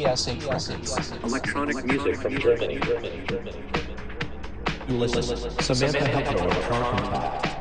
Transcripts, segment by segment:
TSH presents Electronic music from Germany. Ulysses, Samantha Hedgerow of Contact.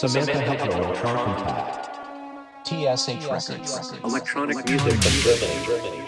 Samantha Hedgerow on car contact. TSH Records. Electronic music from Germany. Germany. Germany.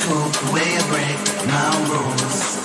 cool the way I break my rules.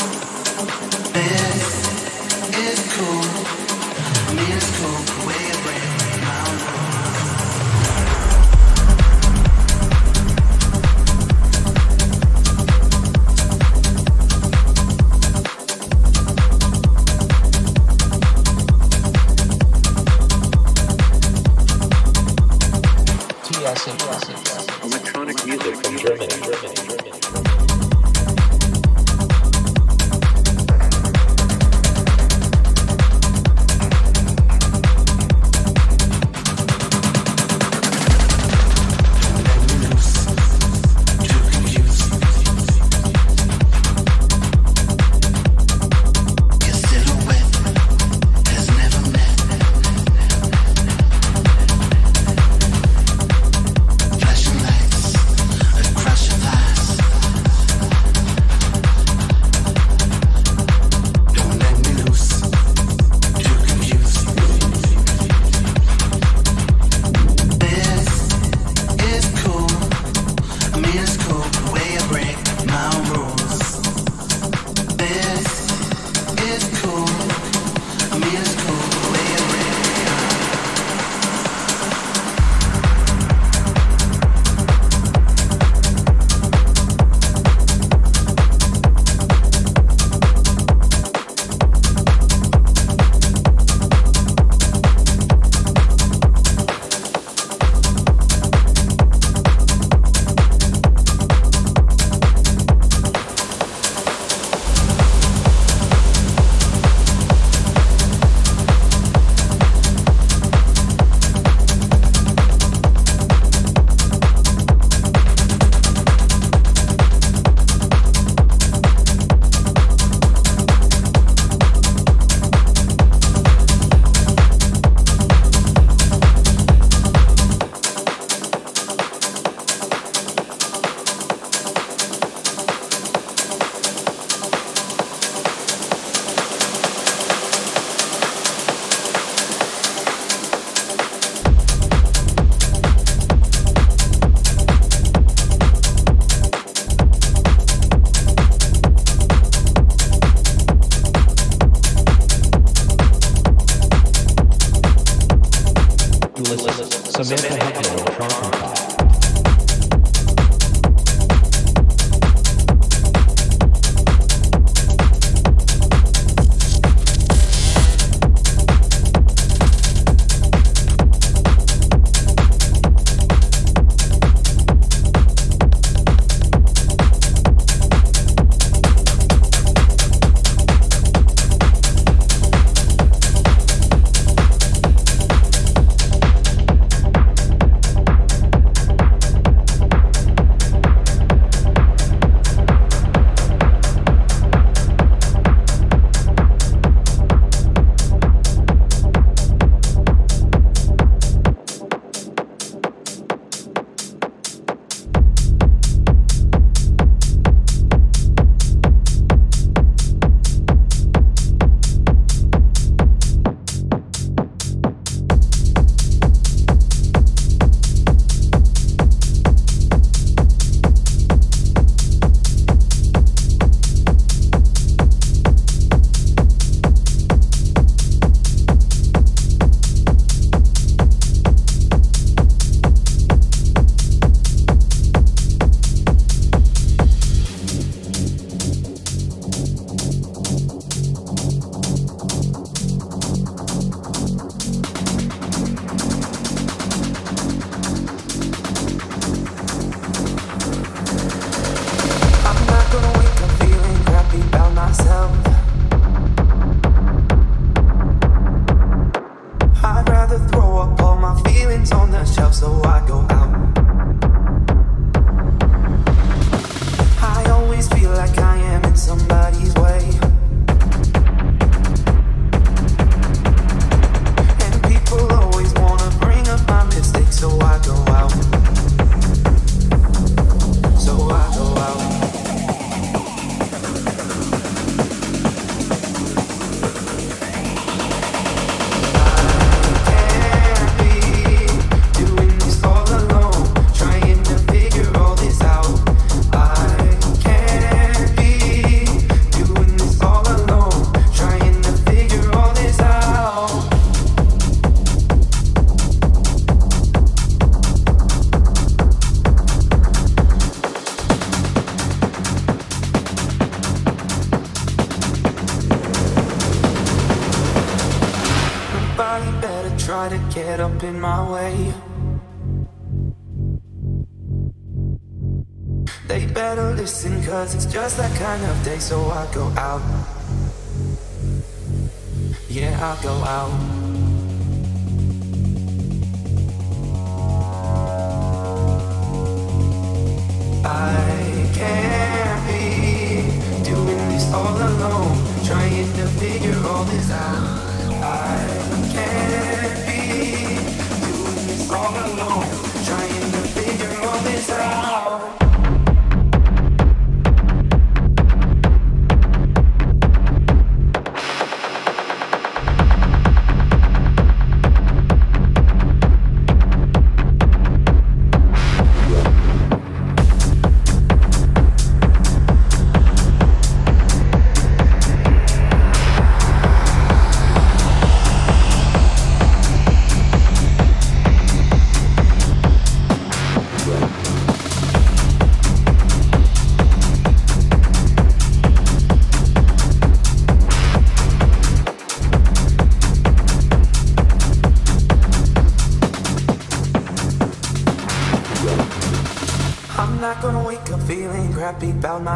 just that kind of day, so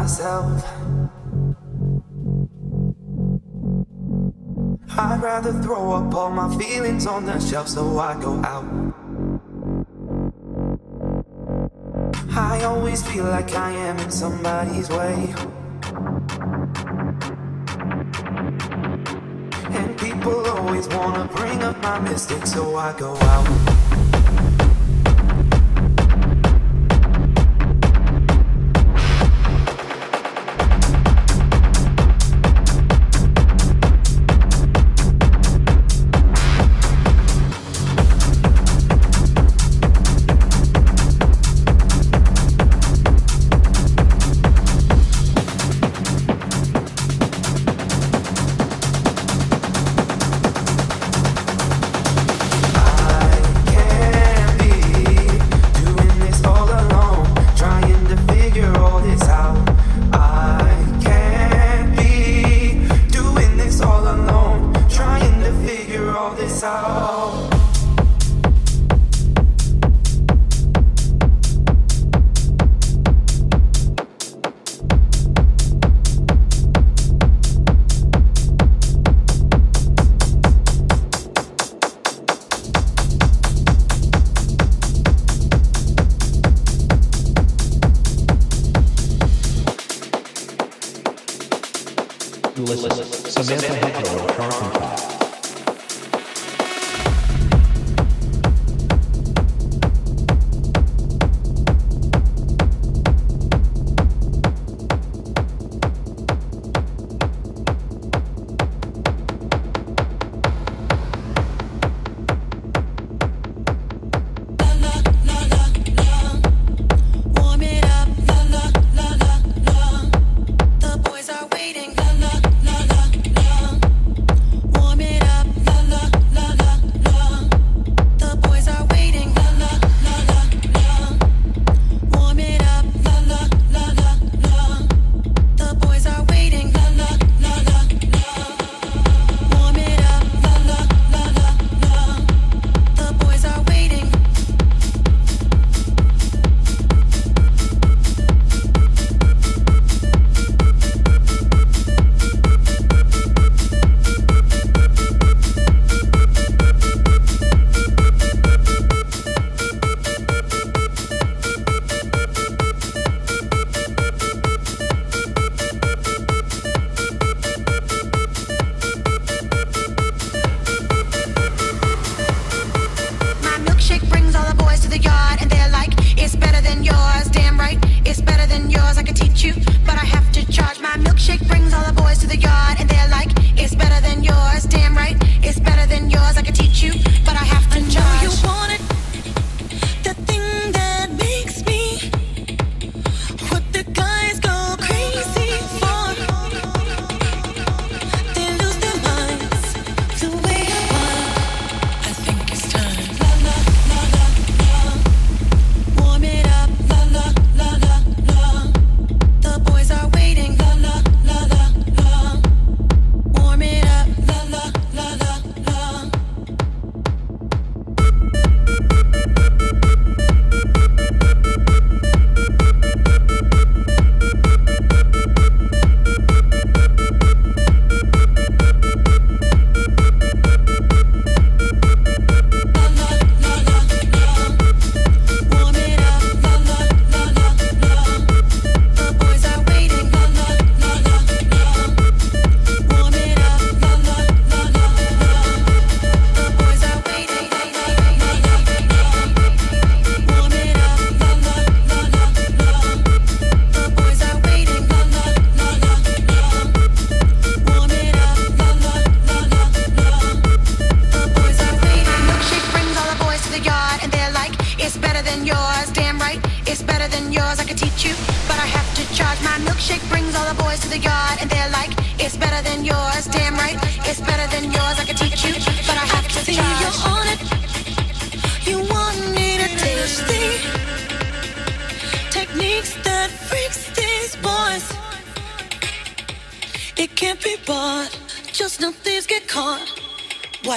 myself. I'd rather throw up all my feelings on the shelf so I go out. I always feel like I am in somebody's way. And people always wanna bring up my mistakes so I go out.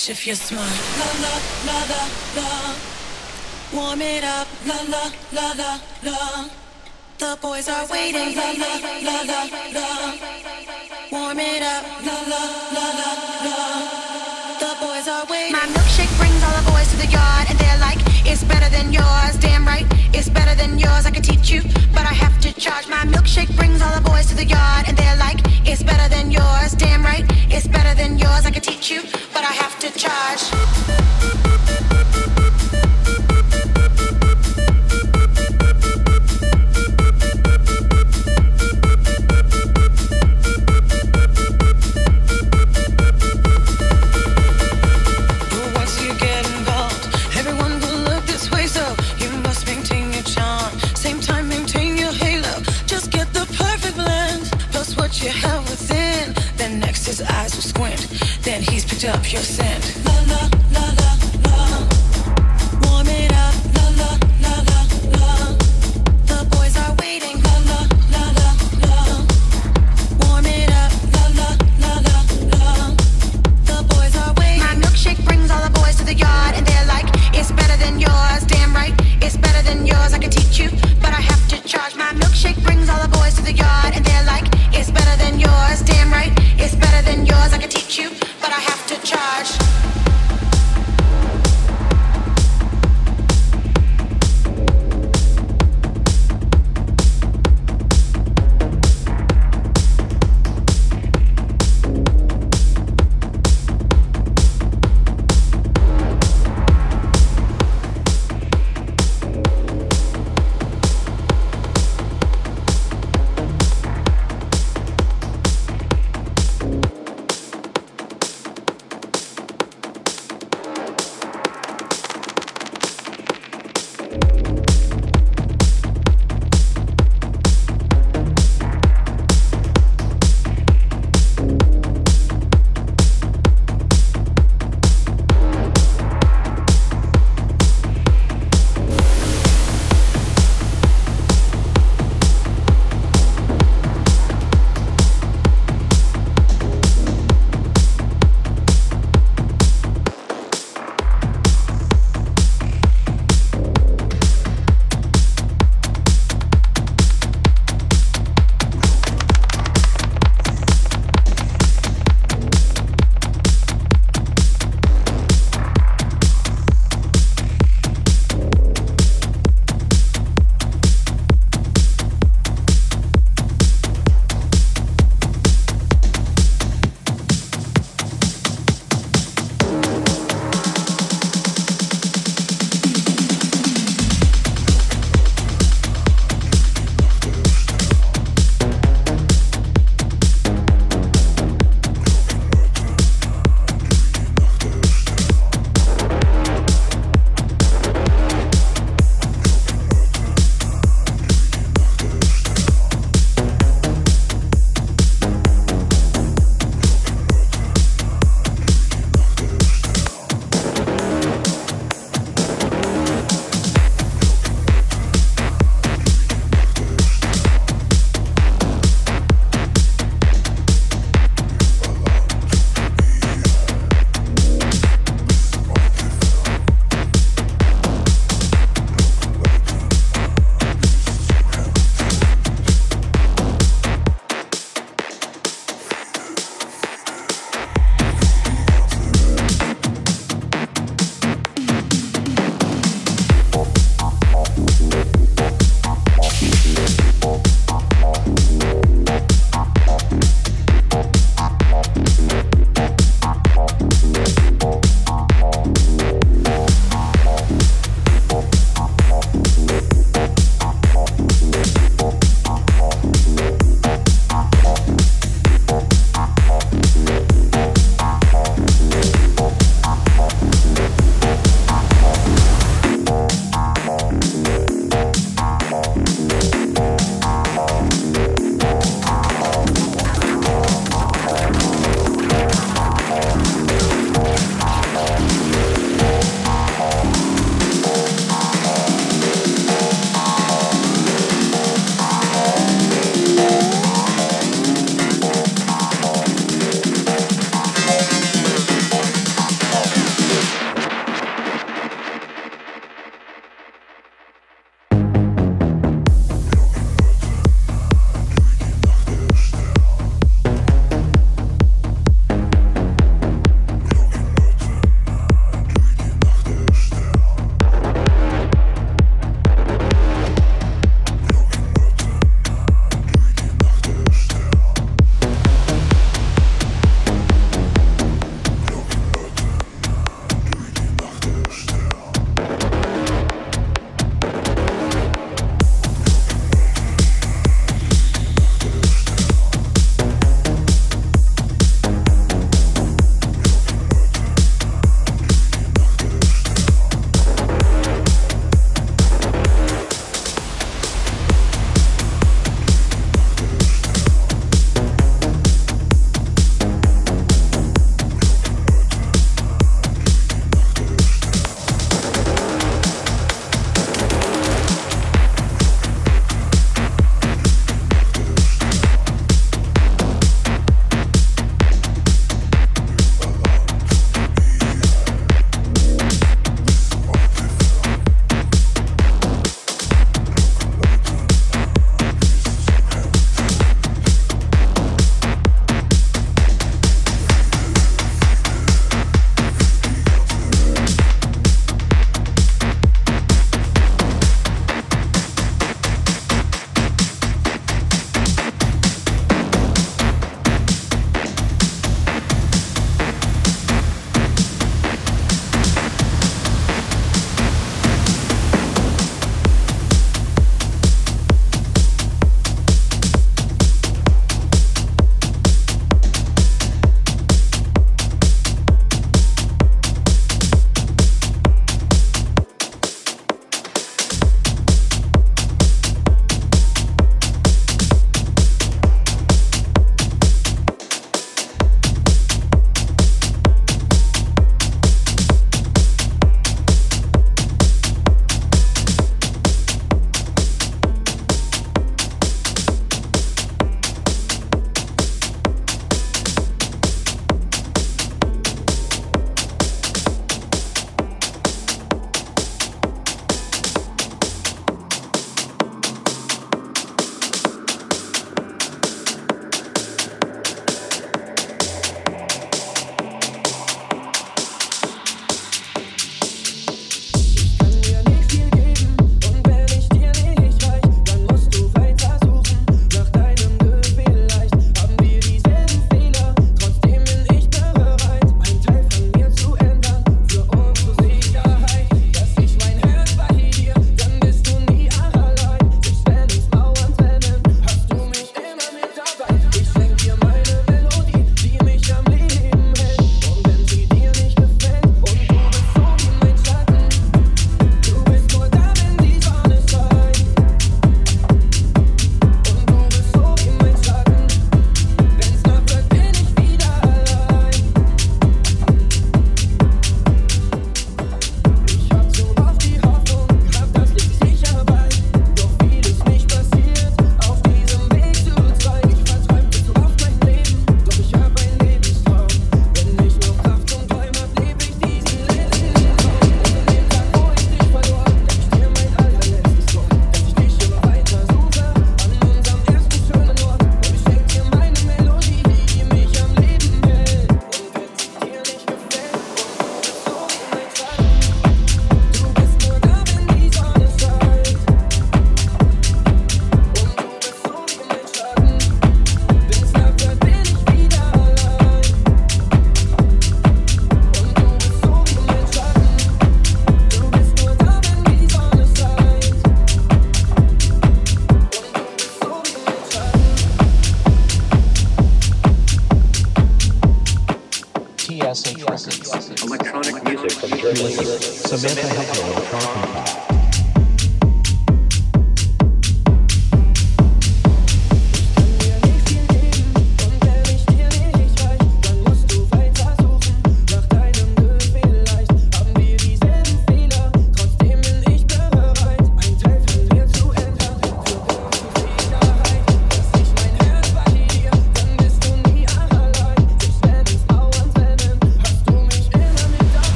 much if you're smart. La la la la la. Warm it up. La la la la la. The boys are waiting. La la la la la. Warm it up. La la la la la. The boys are waiting. My milkshake brings all the boys to the yard, and they're like, it's better than yours. Damn right, it's better than yours. I could teach you, but I have to charge. My milkshake brings all the boys to the yard, and they're like, it's better than yours. Damn right, it's better than yours. I could teach you gosh.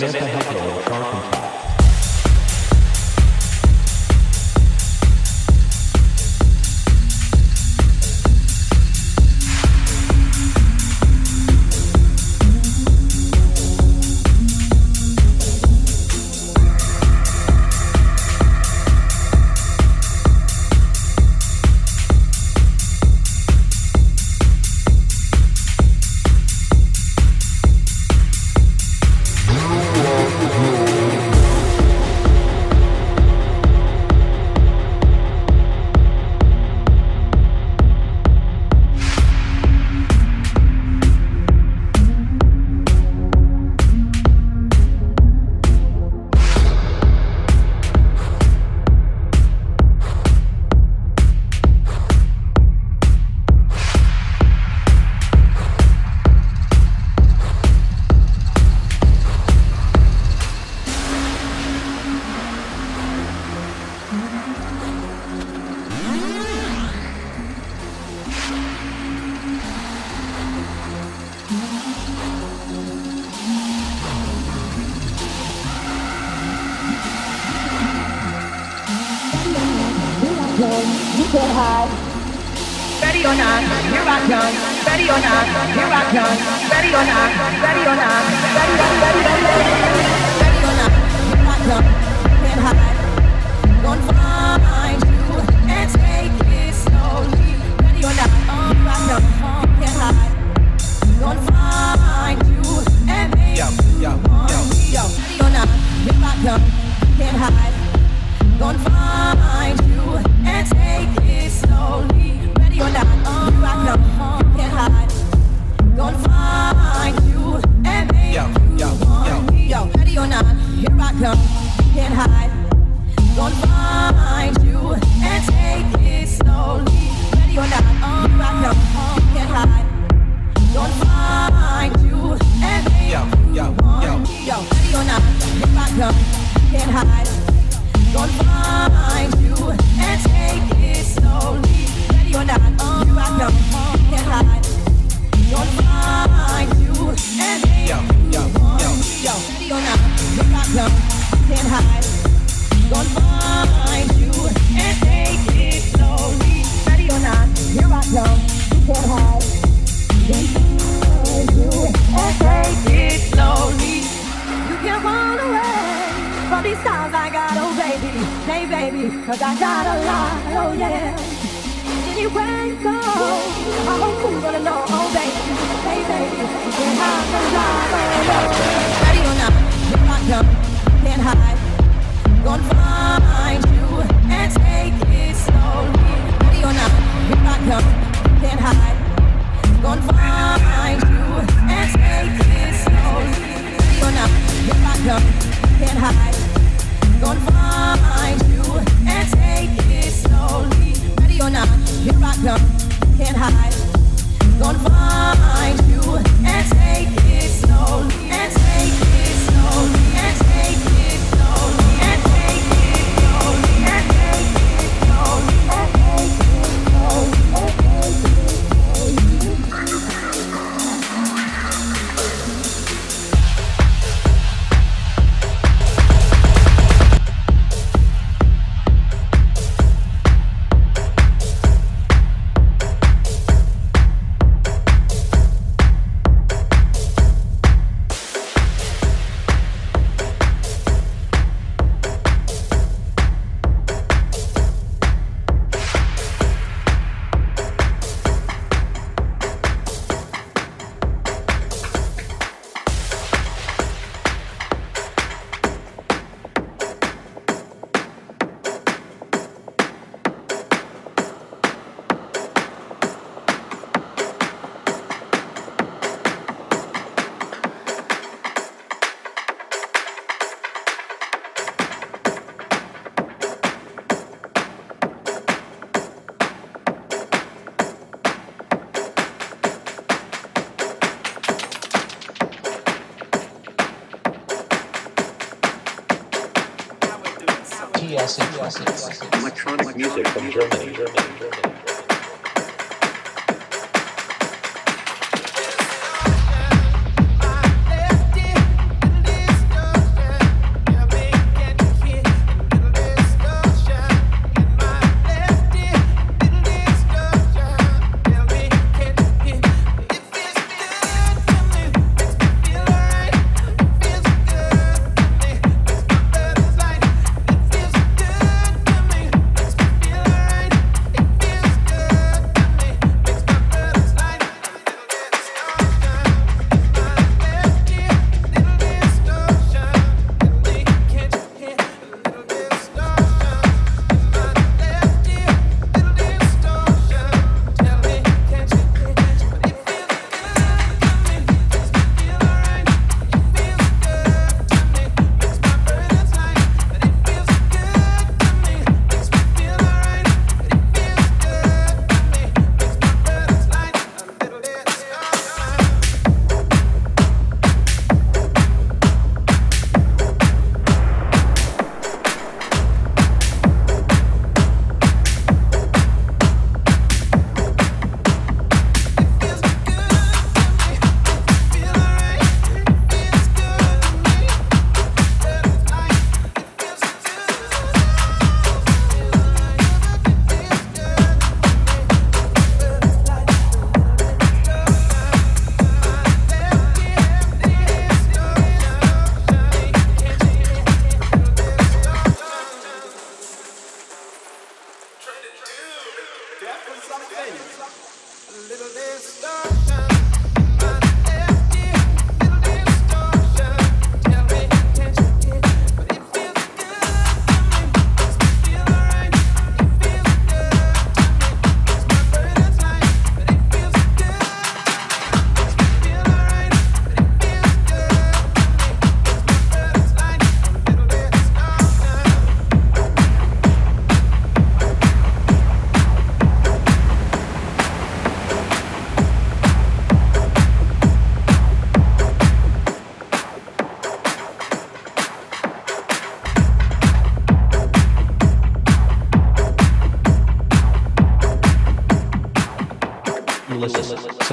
Listen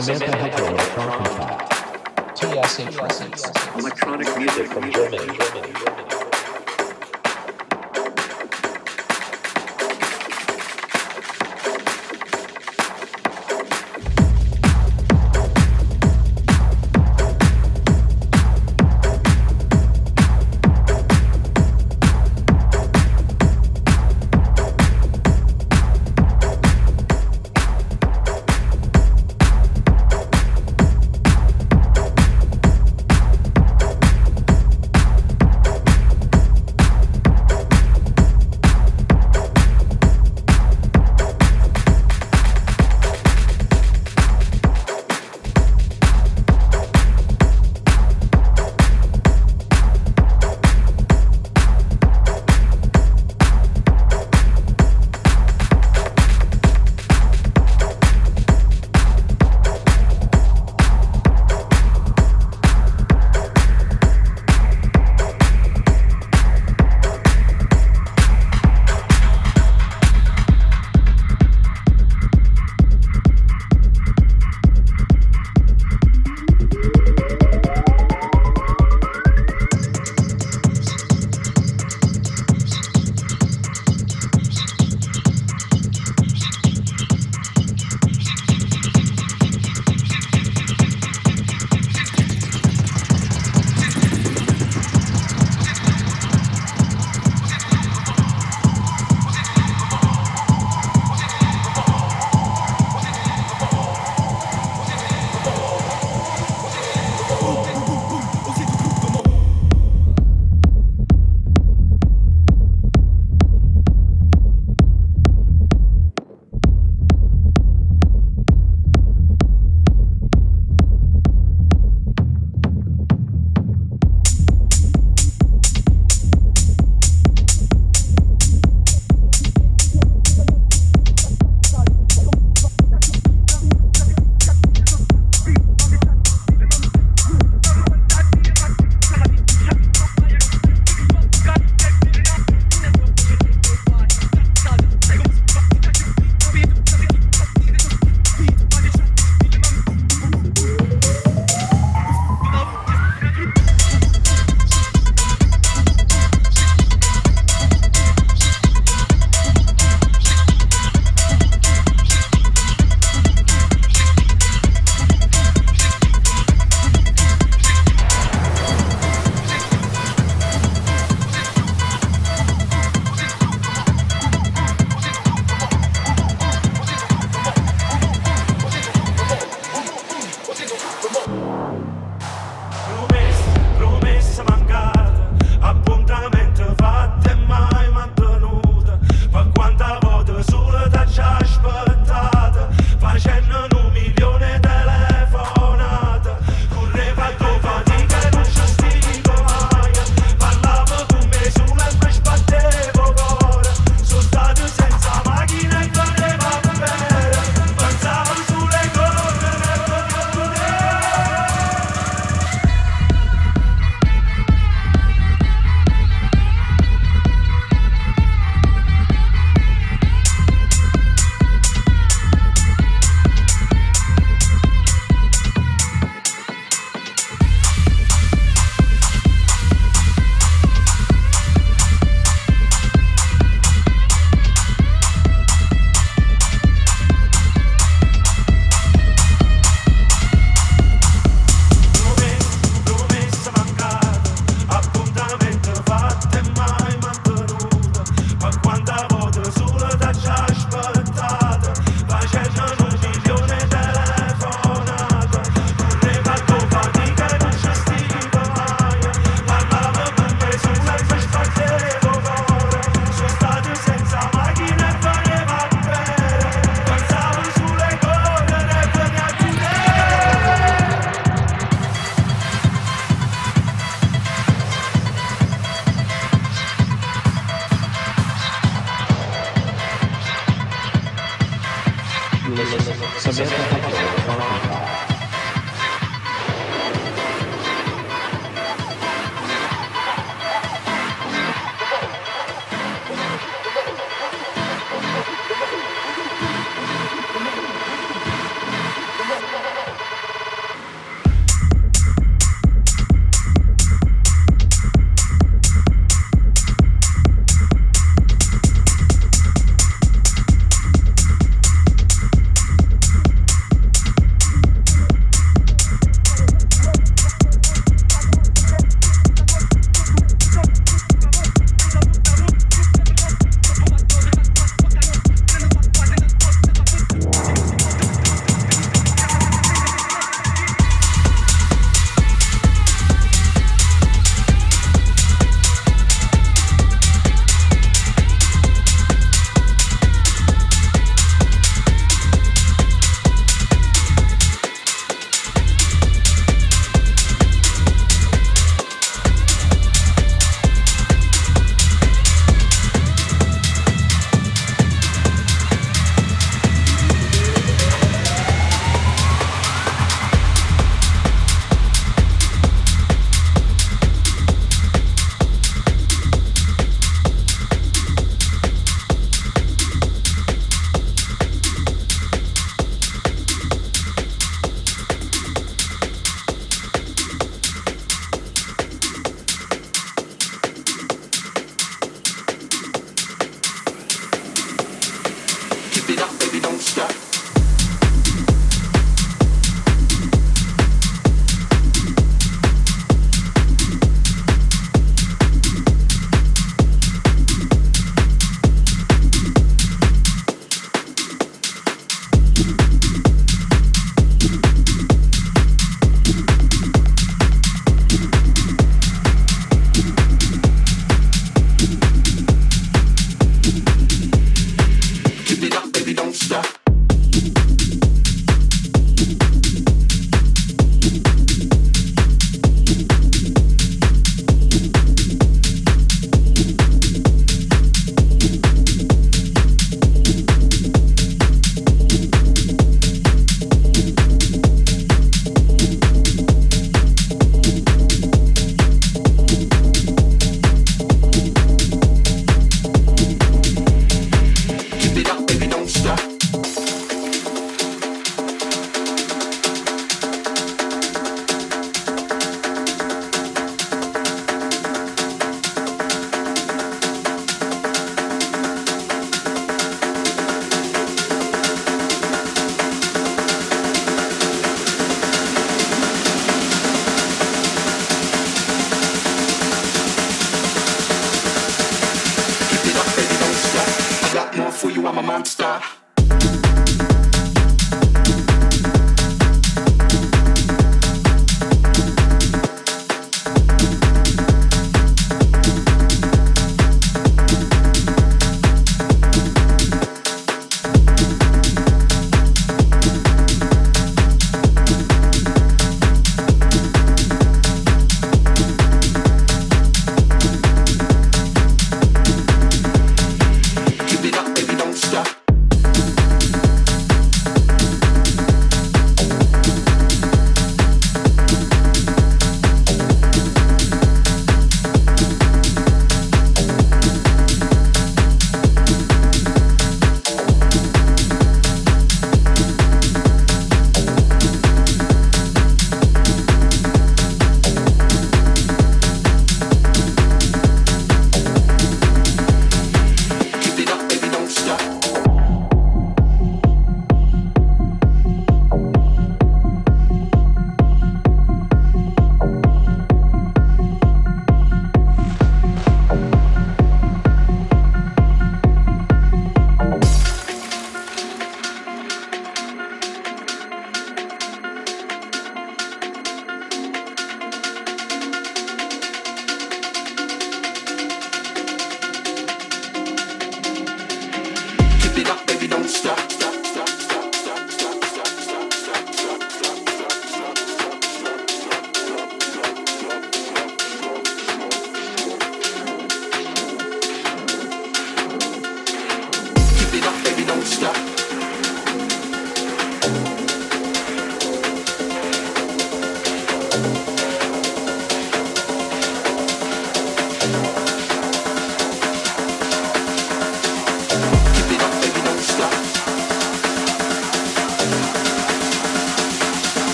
Samantha Hedgerow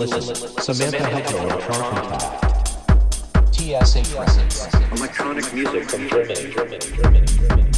You're listening to Samantha Hedgerow of Contact. TSH Records. Electronic music from Germany, Germany, Germany, Germany.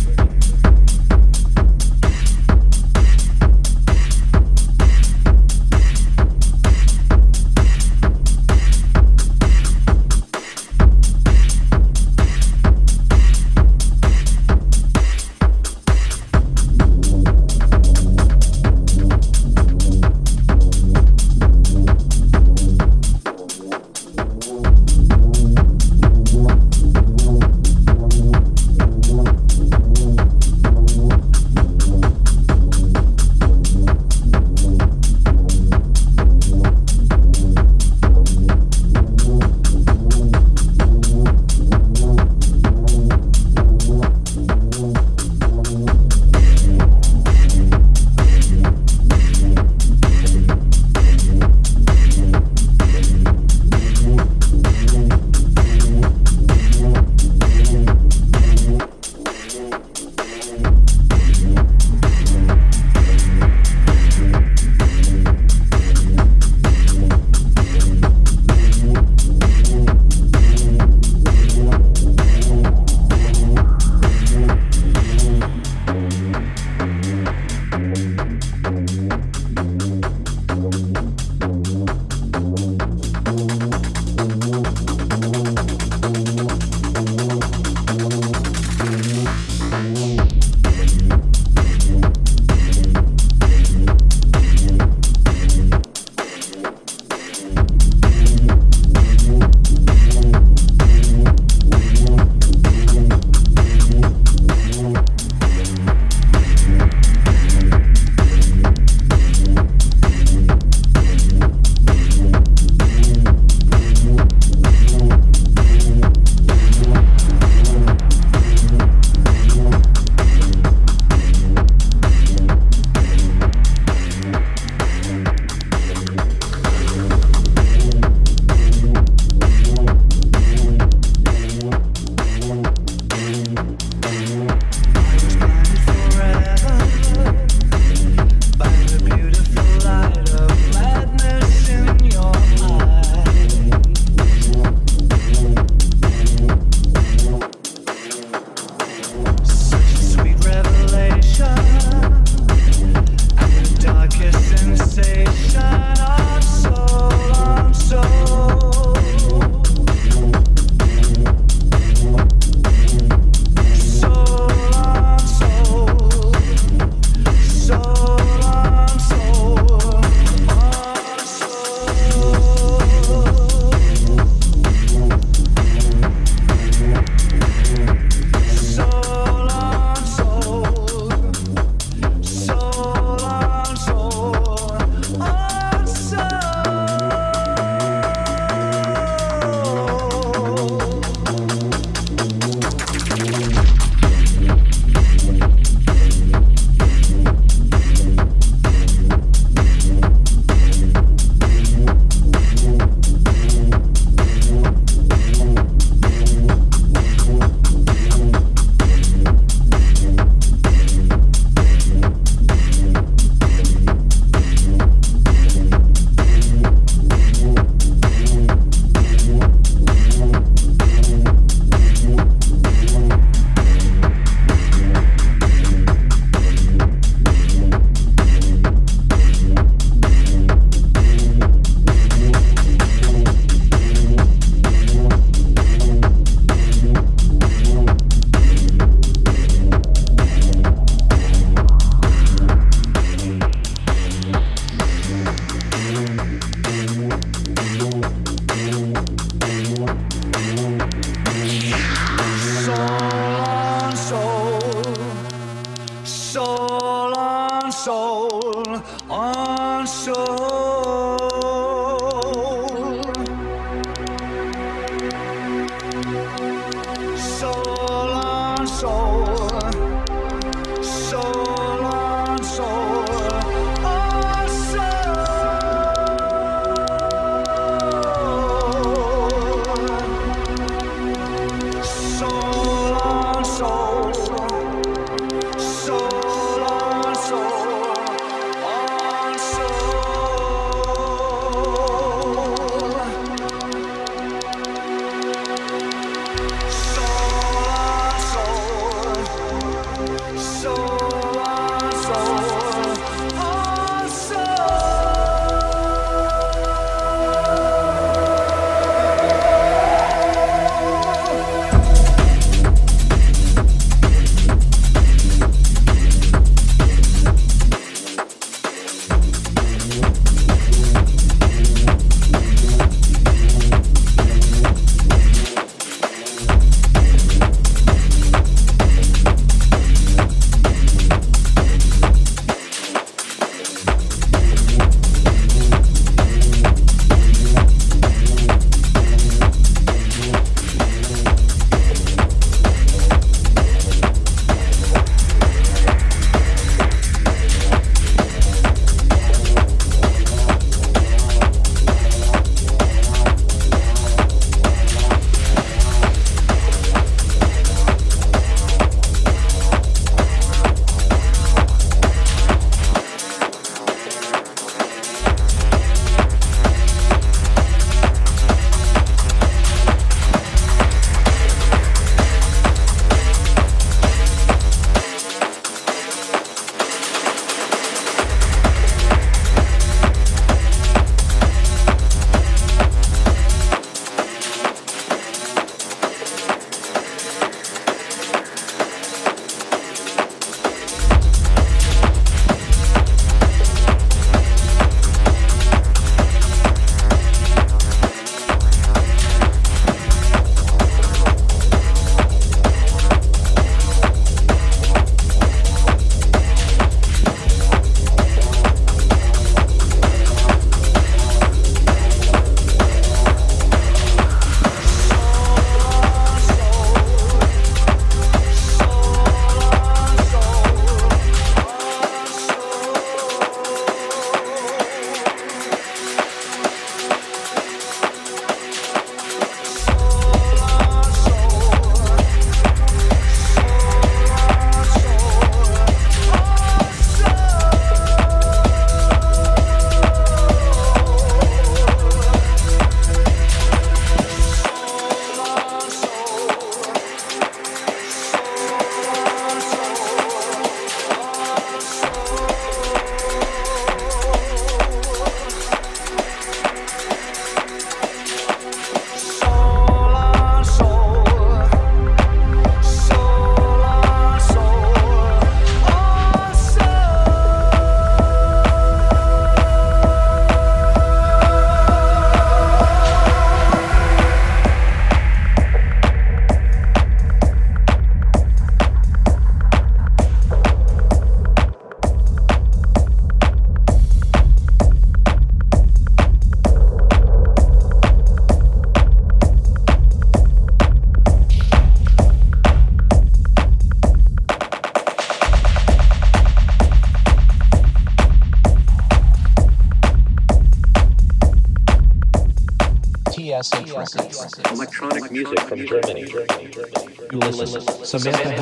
Listen. Samantha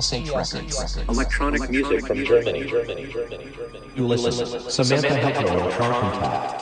TSH Records. Electronic music from Germany. Germany. Germany. Germany. You listen Samantha Hedgerow on Trockentakt.